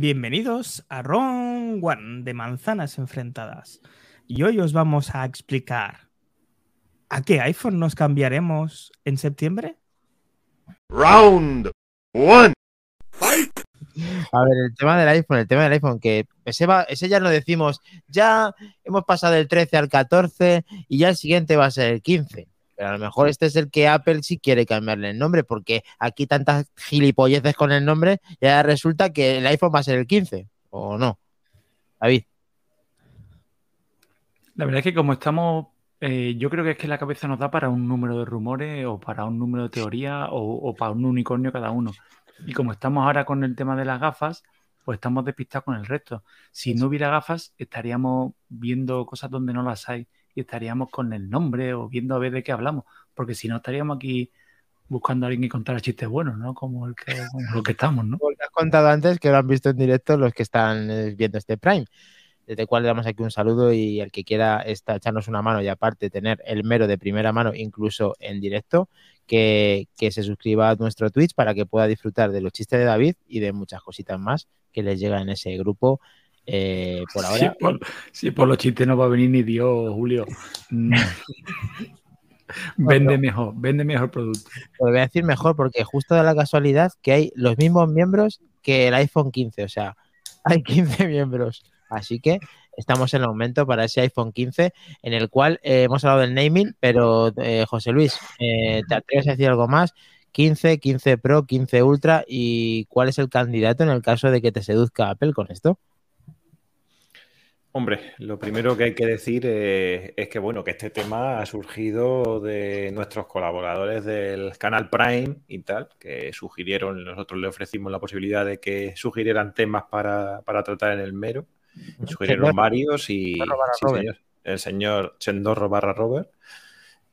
Bienvenidos a Ron One de Manzanas Enfrentadas. Y hoy os vamos a explicar a qué iPhone nos cambiaremos en septiembre. Round one. A ver, el tema del iPhone, el tema del iPhone, que ese, va, ese ya no decimos, ya hemos pasado del 13 al 14 y ya el siguiente va a ser el 15. Pero a lo mejor este es el que Apple sí quiere cambiarle el nombre, porque aquí tantas gilipolleces con el nombre, ya resulta que el iPhone va a ser el 15, ¿o no? David. La verdad es que como estamos, eh, yo creo que es que la cabeza nos da para un número de rumores o para un número de teoría o, o para un unicornio cada uno. Y como estamos ahora con el tema de las gafas, pues estamos despistados con el resto. Si no hubiera gafas, estaríamos viendo cosas donde no las hay y estaríamos con el nombre o viendo a ver de qué hablamos, porque si no estaríamos aquí buscando a alguien que contara chistes buenos, ¿no? Como el que, lo que estamos, ¿no? Como has contado antes, que lo han visto en directo los que están eh, viendo este Prime, desde cual le damos aquí un saludo y el que quiera esta, echarnos una mano y aparte tener el mero de primera mano, incluso en directo, que, que se suscriba a nuestro Twitch para que pueda disfrutar de los chistes de David y de muchas cositas más que les llega en ese grupo eh, por ahora. Si por, si por, los chistes no va a venir ni Dios, Julio. vende mejor, vende mejor producto. Lo voy a decir mejor porque justo da la casualidad que hay los mismos miembros que el iPhone 15, o sea, hay 15 miembros. Así que estamos en aumento para ese iPhone 15, en el cual eh, hemos hablado del naming, pero eh, José Luis, ¿te atreves a decir algo más? 15, 15 Pro, 15 Ultra y cuál es el candidato en el caso de que te seduzca Apple con esto? Hombre, lo primero que hay que decir es, es, que bueno, que este tema ha surgido de nuestros colaboradores del canal Prime y tal, que sugirieron, nosotros le ofrecimos la posibilidad de que sugirieran temas para, para tratar en el mero. Sugirieron varios y sí, señor, el señor Chendorro barra Robert.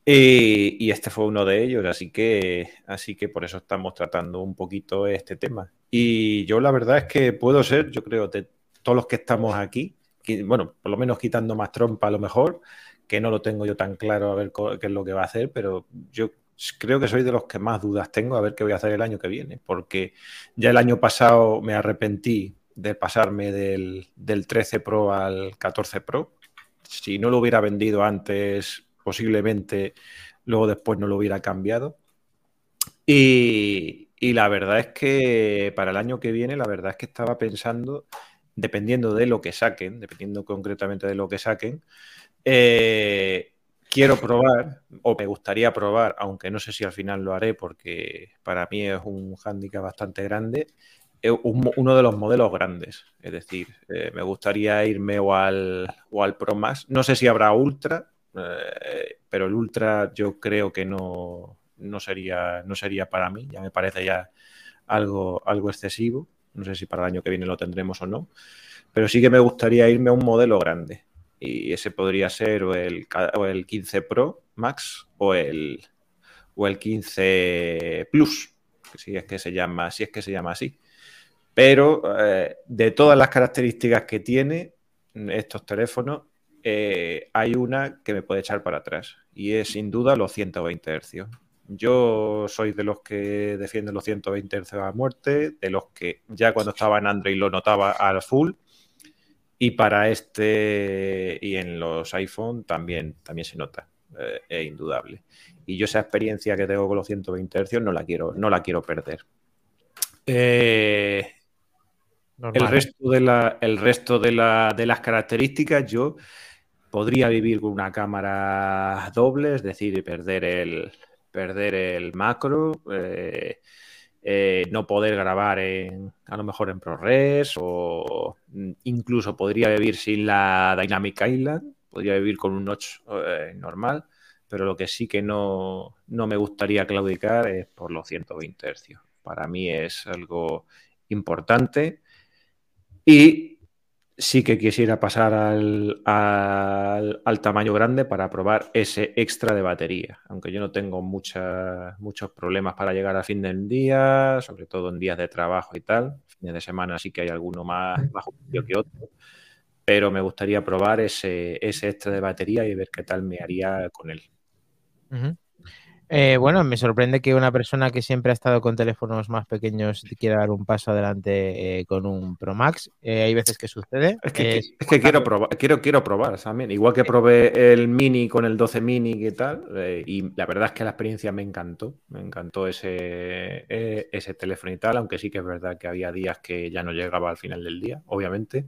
Y, y, este fue uno de ellos, así que, así que por eso estamos tratando un poquito este tema. Y yo la verdad es que puedo ser, yo creo, de todos los que estamos aquí, bueno, por lo menos quitando más trompa a lo mejor, que no lo tengo yo tan claro a ver qué es lo que va a hacer, pero yo creo que soy de los que más dudas tengo a ver qué voy a hacer el año que viene, porque ya el año pasado me arrepentí de pasarme del, del 13 Pro al 14 Pro. Si no lo hubiera vendido antes, posiblemente luego después no lo hubiera cambiado. Y la verdad es que para el año que viene, la verdad es que estaba pensando dependiendo de lo que saquen, dependiendo concretamente de lo que saquen, eh, quiero probar, o me gustaría probar, aunque no sé si al final lo haré porque para mí es un hándicap bastante grande, eh, un, uno de los modelos grandes. Es decir, eh, me gustaría irme o al, o al Pro Max. No sé si habrá Ultra, pero el Ultra yo creo que no, no, sería, no sería para mí, ya me parece ya algo, algo excesivo. No sé si para el año que viene lo tendremos o no. Pero sí que me gustaría irme a un modelo grande. Y ese podría ser o el, el 15 Pro Max o el, o el 15 Plus, si es que se llama, si es que se llama así. Pero eh, de todas las características que tiene estos teléfonos, eh, hay una que me puede echar para atrás y es sin duda los 120 Hz. Yo soy de los que defienden los 120 Hz a muerte, de los que ya cuando estaba en Android lo notaba al full. Y para este y en los iPhone también, también se nota, eh, es indudable. Y yo esa experiencia que tengo con los 120 Hz no la quiero, no la quiero perder. Eh, el resto, de, la, el resto de, la, de las características, yo podría vivir con una cámara doble, es decir, perder el, perder el macro, eh, eh, no poder grabar en, a lo mejor en ProRes o incluso podría vivir sin la Dynamic Island, podría vivir con un notch eh, normal, pero lo que sí que no, no, me gustaría claudicar es por los 120 Hz. Para mí es algo importante y sí que quisiera pasar al, al, al, tamaño grande para probar ese extra de batería, aunque yo no tengo mucha, muchos problemas para llegar a fin del día, sobre todo en días de trabajo y tal. Fines de semana sí que hay alguno más, más que otro, pero me gustaría probar ese, ese extra de batería y ver qué tal me haría con él. Eh, bueno, me sorprende que una persona que siempre ha estado con teléfonos más pequeños quiera dar un paso adelante eh, con un Pro Max. Eh, hay veces que sucede. Es que, Es- que quiero probar, quiero, quiero probar también. Igual que probé el Mini con el 12 Mini y tal. eh, y la verdad es que la experiencia me encantó. Me encantó ese, ese teléfono y tal. Aunque sí que es verdad que había días que ya no llegaba al final del día, obviamente.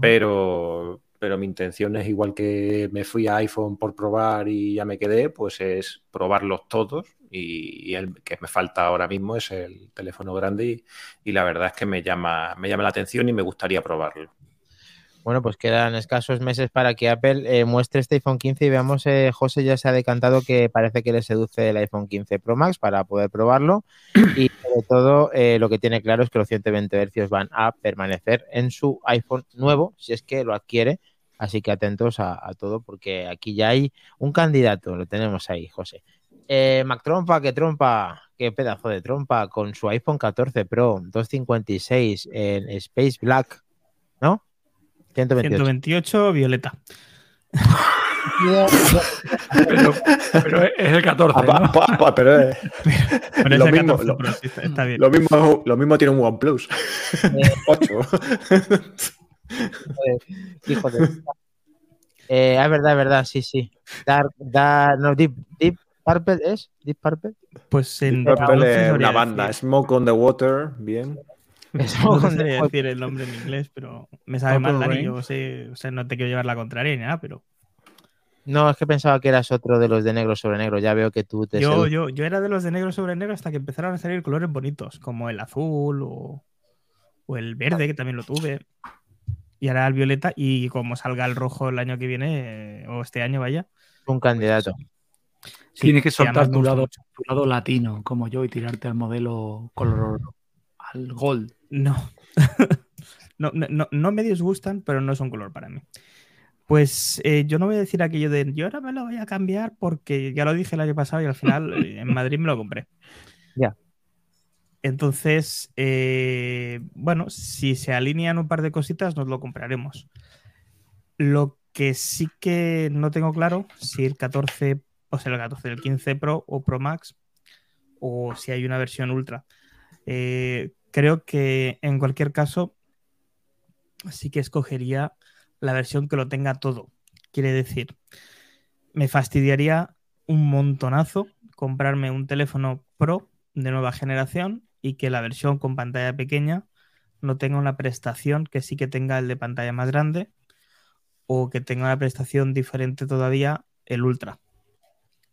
Pero, pero mi intención es igual que me fui a iPhone por probar y ya me quedé, pues es probarlos todos. Y, el que me falta ahora mismo es el teléfono grande. Y, y la verdad es que me llama, me llama la atención y me gustaría probarlo. Bueno, pues quedan escasos meses para que Apple eh, muestre este iPhone 15 y veamos, eh, José ya se ha decantado que parece que le seduce el iPhone 15 Pro Max para poder probarlo y sobre todo eh, lo que tiene claro es que los 120 Hz van a permanecer en su iPhone nuevo si es que lo adquiere, así que atentos a, a todo porque aquí ya hay un candidato, lo tenemos ahí, José. Eh, Mac Trompa, que trompa, qué pedazo de trompa, con su iPhone 14 Pro 256 en Space Black, ¿no? 128. 128, Violeta. Pero, pero es el 14. Ah, pa- ¿no? pa- pa- pero eh, Bueno, Lo mismo, 14 lo- sí, está, está bien. lo, mismo, lo mismo tiene un OnePlus. 8. Hijo de. Eh, es verdad, es verdad, sí, sí. Dark, Dark, no, Deep, Deep Purple es, Deep Purple. Pues en Purple es una banda. decir. Smoke on the Water, bien. Es No sabría decir el nombre en inglés, pero me sabe mal, Dani. Yo sé, o sea, no te quiero llevar la contraria ni nada, pero No, es que pensaba que eras otro de los de negro sobre negro. Ya veo que tú te yo, yo, yo era de los de negro sobre negro hasta que empezaron a salir colores bonitos, como el azul o, o el verde, que también lo tuve. Y ahora el violeta, y como salga el rojo el año que viene, o este año, vaya. un candidato. sí, Tienes que soltar tu lado, tu lado latino, como yo, y tirarte al modelo color al gold. No. no, no, no, me disgustan, pero no son color para mí. Pues eh, yo no voy a decir aquello de yo ahora me lo voy a cambiar porque ya lo dije el año pasado y al final eh, en Madrid me lo compré. Ya. Entonces, eh, bueno, si se alinean un par de cositas, nos lo compraremos. Lo que sí que no tengo claro, si el 14, o sea, el 14, el 15 Pro o Pro Max, o si hay una versión Ultra. Eh, creo que en cualquier caso, sí que escogería la versión que lo tenga todo. Quiere decir, me fastidiaría un montonazo comprarme un teléfono Pro de nueva generación y que la versión con pantalla pequeña no tenga una prestación que sí que tenga el de pantalla más grande o que tenga una prestación diferente todavía el Ultra,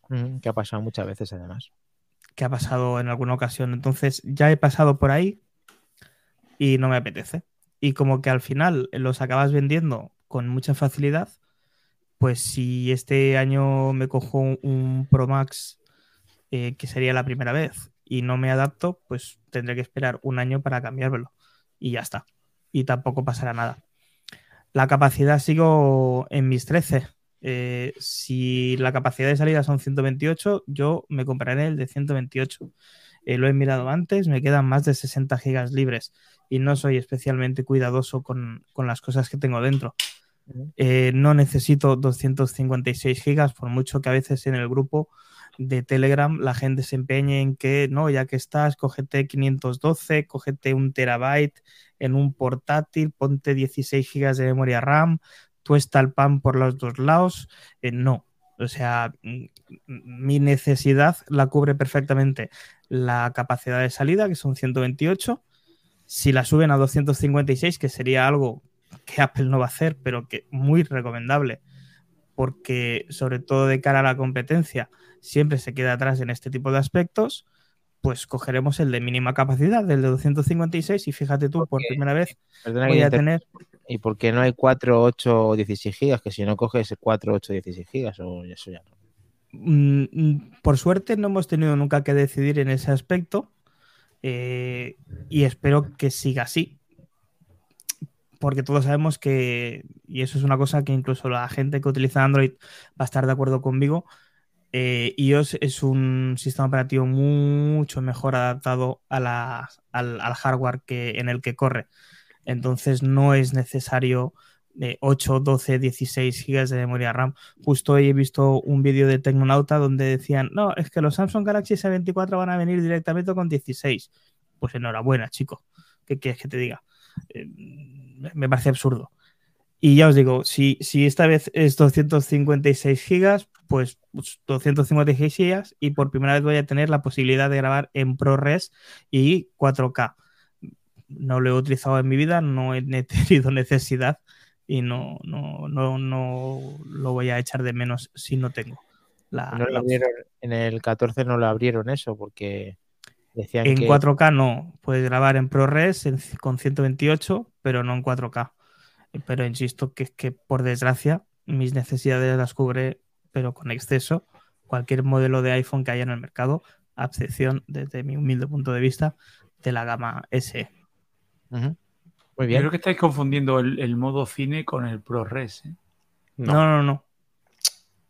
Mm, que ha pasado muchas veces además. que ha pasado en alguna ocasión. Entonces ya he pasado por ahí y no me apetece. Y como que al final los acabas vendiendo con mucha facilidad, pues si este año me cojo un- Pro Max, eh, que sería la primera vez, y no me adapto, pues tendré que esperar un año para cambiármelo. Y ya está. Y tampoco pasará nada. La capacidad sigo en mis 13. Eh, si la capacidad de salida son 128, yo me compraré el de 128. Eh, lo he mirado antes, me quedan más de 60 gigas libres y no soy especialmente cuidadoso con, con las cosas que tengo dentro. Eh, no necesito 256 gigas, por mucho que a veces en el grupo de Telegram la gente se empeñe en que no, ya que estás, cógete 512, cógete un terabyte en un portátil, ponte 16 gigas de memoria RAM, tú está el pan por los dos lados. Eh, no, o sea, mm, mi necesidad la cubre perfectamente la capacidad de salida, que son 128. Si la suben a 256, que sería algo que Apple no va a hacer, pero que muy recomendable, porque sobre todo de cara a la competencia siempre se queda atrás en este tipo de aspectos, pues cogeremos el de mínima capacidad, el de 256, y fíjate tú, por primera vez voy a tener ¿Y por qué no hay 4, 8 o 16 gigas? Que si no coges 4, 8, 16 gigas o eso ya no. Mm, mm, por suerte no hemos tenido nunca que decidir en ese aspecto eh, y espero que siga así. Porque todos sabemos que, y eso es una cosa que incluso la gente que utiliza Android va a estar de acuerdo conmigo, eh, iOS es un sistema operativo mucho mejor adaptado a la- al, al hardware que, en el que corre. Entonces no es necesario de 8, 12, 16 gigas de memoria RAM. Justo hoy he visto un vídeo de Tecnonauta donde decían, no, es que los Samsung Galaxy S24 van a venir directamente con 16. Pues enhorabuena, chico. ¿Qué quieres que te diga? Eh, me parece absurdo. Y ya os digo, si, si esta vez es 256 gigas, pues 256 gigas y por primera vez voy a tener la posibilidad de grabar en ProRes y 4K. No lo he utilizado en mi vida, no he tenido necesidad y no, no, no, no lo voy a echar de menos si no tengo. La, No lo abrieron- en el 14 no lo abrieron eso porque decían en que 4K no, puedes grabar en ProRes en- con 128, pero no en 4K. Pero insisto que es que por desgracia mis necesidades las cubre, pero con exceso, cualquier modelo de iPhone que haya en el mercado, a excepción, desde mi humilde punto de vista, de la gama SE. Muy bien. creo que estáis confundiendo el, el modo cine con el ProRes. ¿eh? No, no, no.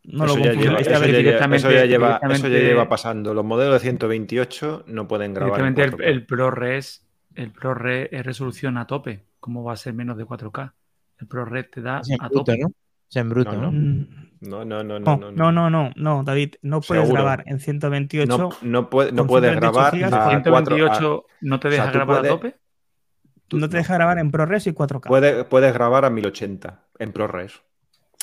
No lo eso, ya lleva, ver, ya lleva- directamente- eso ya lleva, eso ya directamente- lleva pasando. Los modelos de 128 no pueden grabar. en Directamente el, 4K. el ProRes, el ProRes es resolución a tope. ¿Cómo va a ser menos de 4K? El ProRes te da a bruto, tope. ¿no? Es en bruto, No, ¿no? No, no, no, no. No, no, no, no, no, David, no puedes Seguro. grabar en 128. No, no puede- no puedes 128 grabar gigas, a 128 no te o sea, deja grabar puedes- a tope. No te deja grabar en ProRes y 4K. Puedes, puedes grabar a 1080 en ProRes.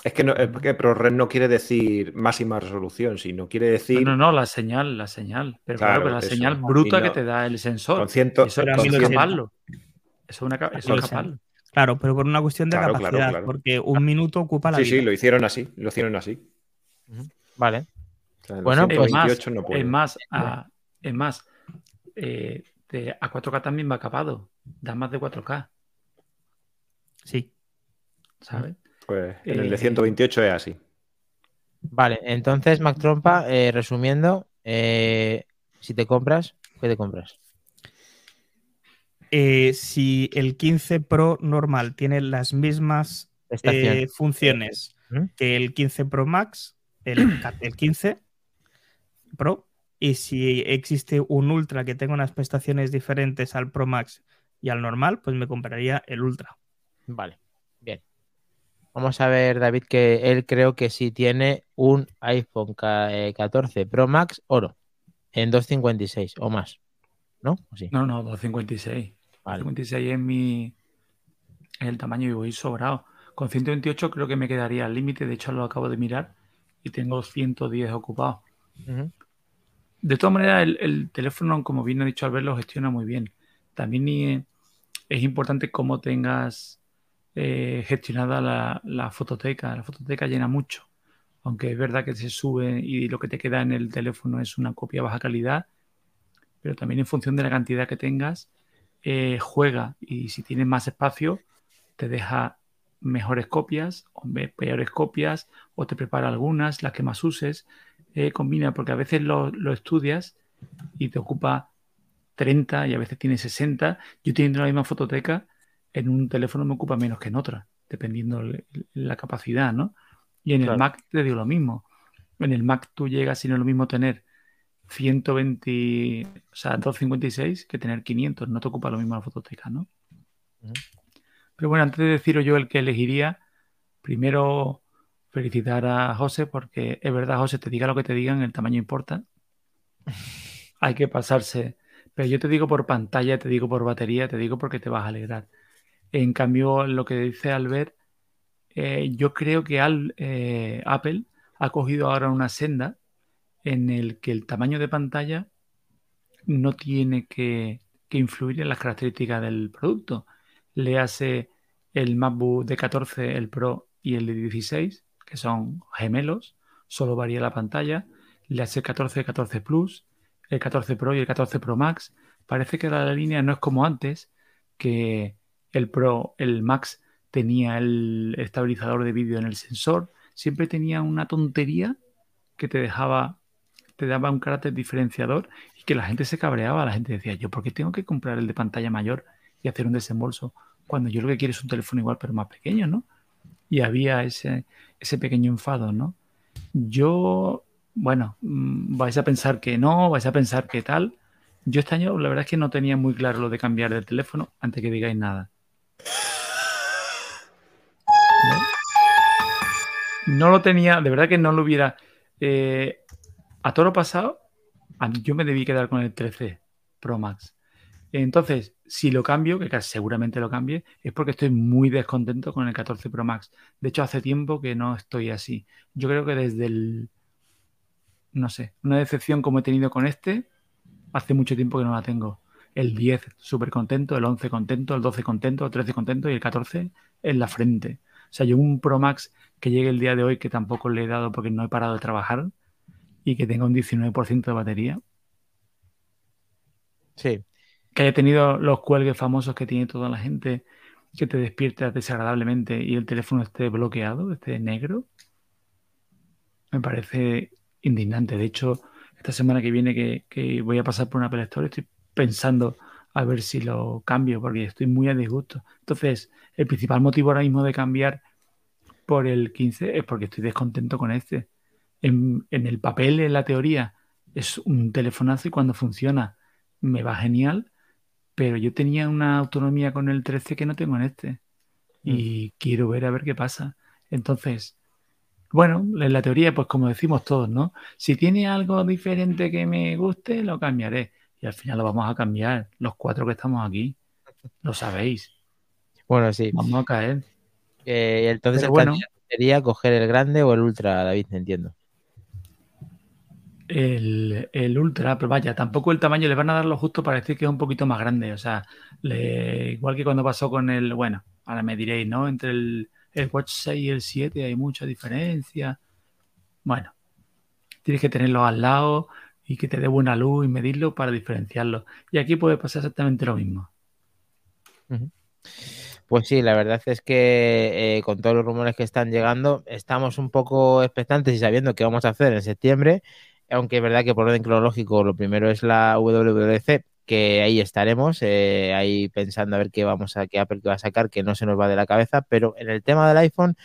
Es que, no, es que ProRes no quiere decir máxima resolución, sino quiere decir No, no, no, la señal, la señal. Pero claro, Claro, pero la eso. señal bruta no- que te da el sensor. con, ciento, Eso, Pero a eso con es 1080. caparlo. Eso es, una, eso es 1080. caparlo. Claro, pero por una cuestión de Claro, capacidad, claro. porque un minuto ocupa la Sí, vida. sí, lo hicieron así. Lo hicieron así. Vale. O sea, en Bueno, pues- 128 no puede. Es más, a- es más eh, a 4K también va capado. Da más de 4K, Sí. ¿sabes? Pues en el Eh, de 128 es así. Vale, entonces, Mac Trompa, eh, resumiendo, eh, si te compras, ¿qué te compras? Eh, si el 15 Pro normal tiene las mismas eh, funciones ¿Mm? que el 15 Pro Max, el, el 15 Pro, y si existe un Ultra que tenga unas prestaciones diferentes al Pro Max y al normal, pues me compraría el Ultra. Vale, bien. Vamos a ver, David, que él creo que sí tiene un iPhone ca- eh, 14 Pro Max oro en 256 o más. ¿No? ¿O sí? No, no, 256. Vale. 256 es mi. Es el tamaño y voy sobrado. Con 128 creo que me quedaría al límite. De hecho, lo acabo de mirar y tengo 110 ocupados. Ujú. De todas maneras, el, el teléfono, como bien ha dicho Albert, lo gestiona muy bien. También eh, es importante cómo tengas eh, gestionada la, fototeca. La fototeca llena mucho. Aunque es verdad que se sube y lo que te queda en el teléfono es una copia baja calidad, pero también en función de la cantidad que tengas, eh, juega. Y si tienes más espacio, te deja mejores copias o peores copias o te prepara algunas, las que más uses. combina, porque a veces lo estudias y te ocupa 30 y a veces tienes 60. Yo teniendo la misma fototeca, en un teléfono me ocupa menos que en otra, dependiendo la capacidad, ¿no? Y en el. Mac te digo lo mismo. En el Mac tú llegas y no es lo mismo tener 120, o sea, 256 que tener 500. No te ocupa lo mismo la fototeca, ¿no? Pero bueno, antes de deciros yo el que elegiría, primero felicitar a José porque es verdad, José, te diga lo que te digan, el tamaño importa. Hay que pasarse. Pero yo te digo por pantalla, te digo por batería, te digo porque te vas a alegrar. En cambio, lo que dice Albert, eh, yo creo que al- eh, Apple ha cogido ahora una senda en el que el tamaño de pantalla no tiene que, que influir en las características del producto. Le hace el MacBook de 14, el Pro y el de 16, que son gemelos, solo varía la pantalla. Le hace el 14, el 14 Plus, el 14 Pro y el 14 Pro Max. Parece que la línea no es como antes, que el Pro, el Max tenía el estabilizador de vídeo en el sensor. Siempre tenía una tontería que te dejaba, te daba un carácter diferenciador y que la gente se cabreaba. La gente decía, yo, ¿por qué tengo que comprar el de pantalla mayor y hacer un desembolso cuando yo lo que quiero es un teléfono igual pero más pequeño, ¿no? Y había ese, ese pequeño enfado, ¿no? Yo, bueno, mm, vais a pensar que no, vais a pensar que tal. Yo este año la verdad es que no tenía muy claro lo de cambiar de teléfono antes que digáis nada. no lo tenía, de verdad que no lo hubiera. eh, a todo lo pasado, yo me debí quedar con el 13 Pro Max. Entonces, si lo cambio, que seguramente lo cambie, es porque estoy muy descontento con el 14 Pro Max. De hecho, hace tiempo que no estoy así. Yo creo que desde el, no sé, una decepción como he tenido con este, hace mucho tiempo que no la tengo. El 10 súper contento, el 11 contento, el 12 contento, el 13 contento y el 14 en la frente. O sea, yo un Pro Max que llegue el día de hoy que tampoco le he dado porque no he parado de trabajar y que tenga un 19% de batería, Sí. que haya tenido los cuelgues famosos que tiene toda la gente, que te despiertas desagradablemente y el teléfono esté bloqueado, esté negro, me parece indignante. De hecho, esta semana que viene que, que voy a pasar por una Apple Store, estoy pensando a ver si lo cambio porque estoy muy a disgusto. Entonces, el principal motivo ahora mismo de cambiar por el 15 es porque estoy descontento con este. En, en el papel, en la teoría, es un telefonazo y cuando funciona me va genial, pero yo tenía una autonomía con el 13 que no tengo en este. Y quiero ver a ver qué pasa. Entonces, bueno, en la teoría, pues como decimos todos, ¿no? Si tiene algo diferente que me guste, lo cambiaré. Y al final lo vamos a cambiar, los cuatro que estamos aquí. Lo sabéis. Bueno, sí. Vamos a caer. Eh, entonces, el bueno. sería coger el grande o el ultra, David, entiendo. El, el Ultra, pero vaya, tampoco el tamaño, le van a dar lo justo para decir que es un poquito más grande. O sea, le- igual que cuando pasó con el, bueno, ahora me diréis, ¿no? Entre el, el Watch 6 y el 7 hay mucha diferencia. Bueno, tienes que tenerlo al lado y que te dé buena luz y medirlo para diferenciarlo. Y aquí puede pasar exactamente lo mismo. Pues sí, la verdad es que eh, con todos los rumores que están llegando, estamos un poco expectantes y sabiendo qué vamos a hacer en septiembre, aunque es verdad que por orden cronológico lo primero es la WWDC, que ahí estaremos, eh, ahí pensando a ver qué vamos a, qué Apple que va a sacar, que no se nos va de la cabeza, pero en el tema del iPhone,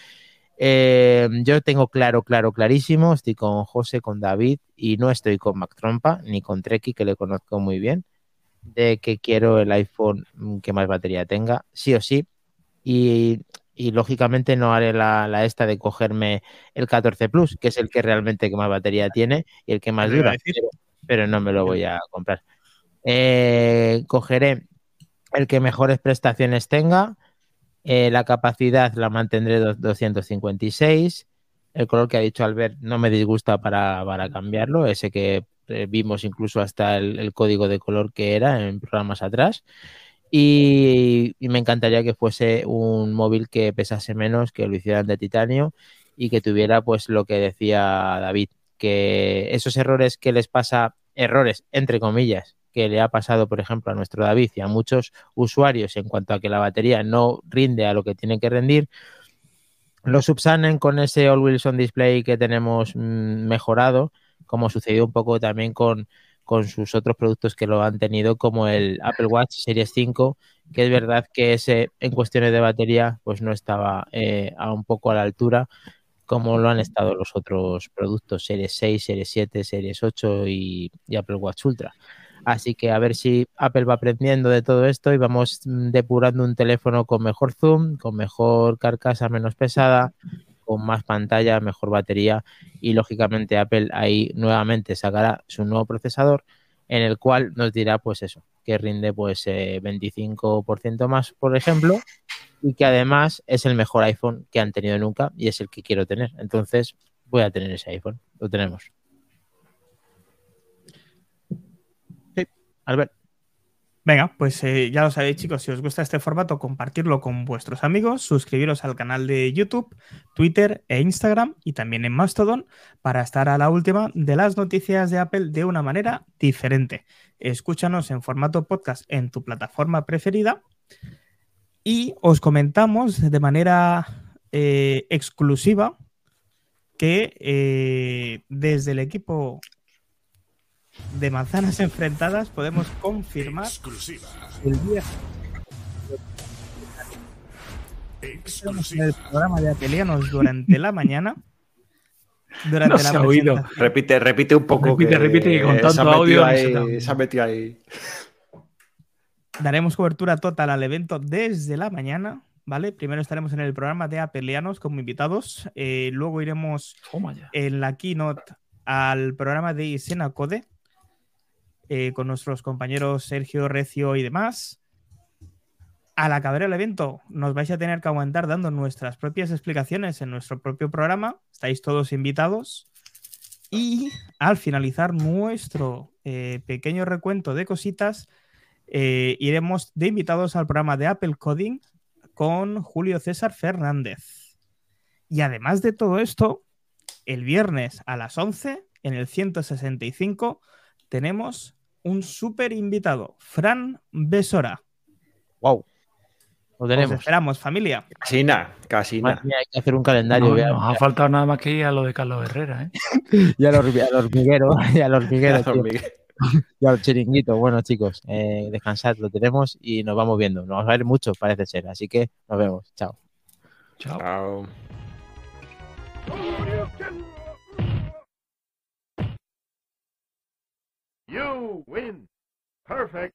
eh, yo tengo claro, claro, clarísimo, estoy con José, con David y no estoy con Mac Trompa ni con Treki, que le conozco muy bien de que quiero el iPhone mm, que más batería tenga, sí o sí. Y, y lógicamente no haré la, la esta de cogerme el 14 Plus, que es el que realmente que más batería tiene y el que más dura, pero no me lo voy a comprar. Eh, cogeré el que mejores prestaciones tenga, eh, la capacidad la mantendré dos- 256. El color que ha dicho Albert no me disgusta para, para cambiarlo, ese que eh, vimos incluso hasta el, código de color que era en programas atrás. Y, y me encantaría que fuese un móvil que pesase menos, que lo hicieran de titanio y que tuviera pues lo que decía David, que esos errores que les pasa, errores entre comillas, que le ha pasado por ejemplo a nuestro David y a muchos usuarios en cuanto a que la batería no rinde a lo que tiene que rendir, lo subsanen con ese All Wilson Display que tenemos mm, mejorado, como sucedió un poco también con, con sus otros productos que lo han tenido, como el Apple Watch Series 5, que es verdad que ese en cuestiones de batería pues no estaba eh, a un poco a la altura como lo han estado los otros productos Series 6, Series 7, Series 8 y, y Apple Watch Ultra. Así que a ver si Apple va aprendiendo de todo esto y vamos mm, depurando un teléfono con mejor zoom, con mejor carcasa menos pesada, con más pantalla, mejor batería y lógicamente Apple ahí nuevamente sacará su nuevo procesador en el cual nos dirá pues eso, que rinde pues eh, 25% más por ejemplo y que además es el mejor iPhone que han tenido nunca y es el que quiero tener. Entonces voy a tener ese iPhone, lo tenemos. Sí, Albert. Venga, pues eh, ya lo sabéis, chicos. Si os gusta este formato, compartirlo con vuestros amigos, suscribiros al canal de YouTube, Twitter e Instagram y también en Mastodon para estar a la última de las noticias de Apple de una manera diferente. Escúchanos en formato podcast en tu plataforma preferida y os comentamos de manera eh, exclusiva que eh, desde el equipo de manzanas enfrentadas podemos confirmar Exclusiva. el día Exclusiva. el programa de Apelianos durante la mañana. Durante No la se ha oído. Repite, repite un poco. Repite, repite, que con tanto audio ahí- se ha oído. se ha metido ahí. Daremos cobertura total al evento desde la mañana, ¿vale? Primero estaremos en el programa de Apelianos como invitados. eh, luego iremos en la keynote al programa de Isena Code eh, con nuestros compañeros Sergio, Recio y demás. Al acabar el evento, nos vais a tener que aguantar dando nuestras propias explicaciones en nuestro propio programa. Estáis todos invitados. Y al finalizar nuestro eh, pequeño recuento de cositas, eh, iremos de invitados al programa de Apple Coding con Julio César Fernández. Y además de todo esto, el viernes a las 11, en el 165, tenemos un súper invitado, Fran Besora. Wow. Lo Os tenemos. esperamos, familia. Casi nada, casi nada. hay que hacer un calendario. No, nos ha faltado nada más que ir a lo de Carlos Herrera, ¿eh? Y al hormi- al hormiguero, y al hormiguero, tío, Miguel. y al chiringuito. Bueno, chicos, eh, descansad, lo tenemos y nos vamos viendo. Nos vamos a ver mucho, parece ser. Así que nos vemos. Chao. Chao. Chao. You win. Perfect.